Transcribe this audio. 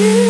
you.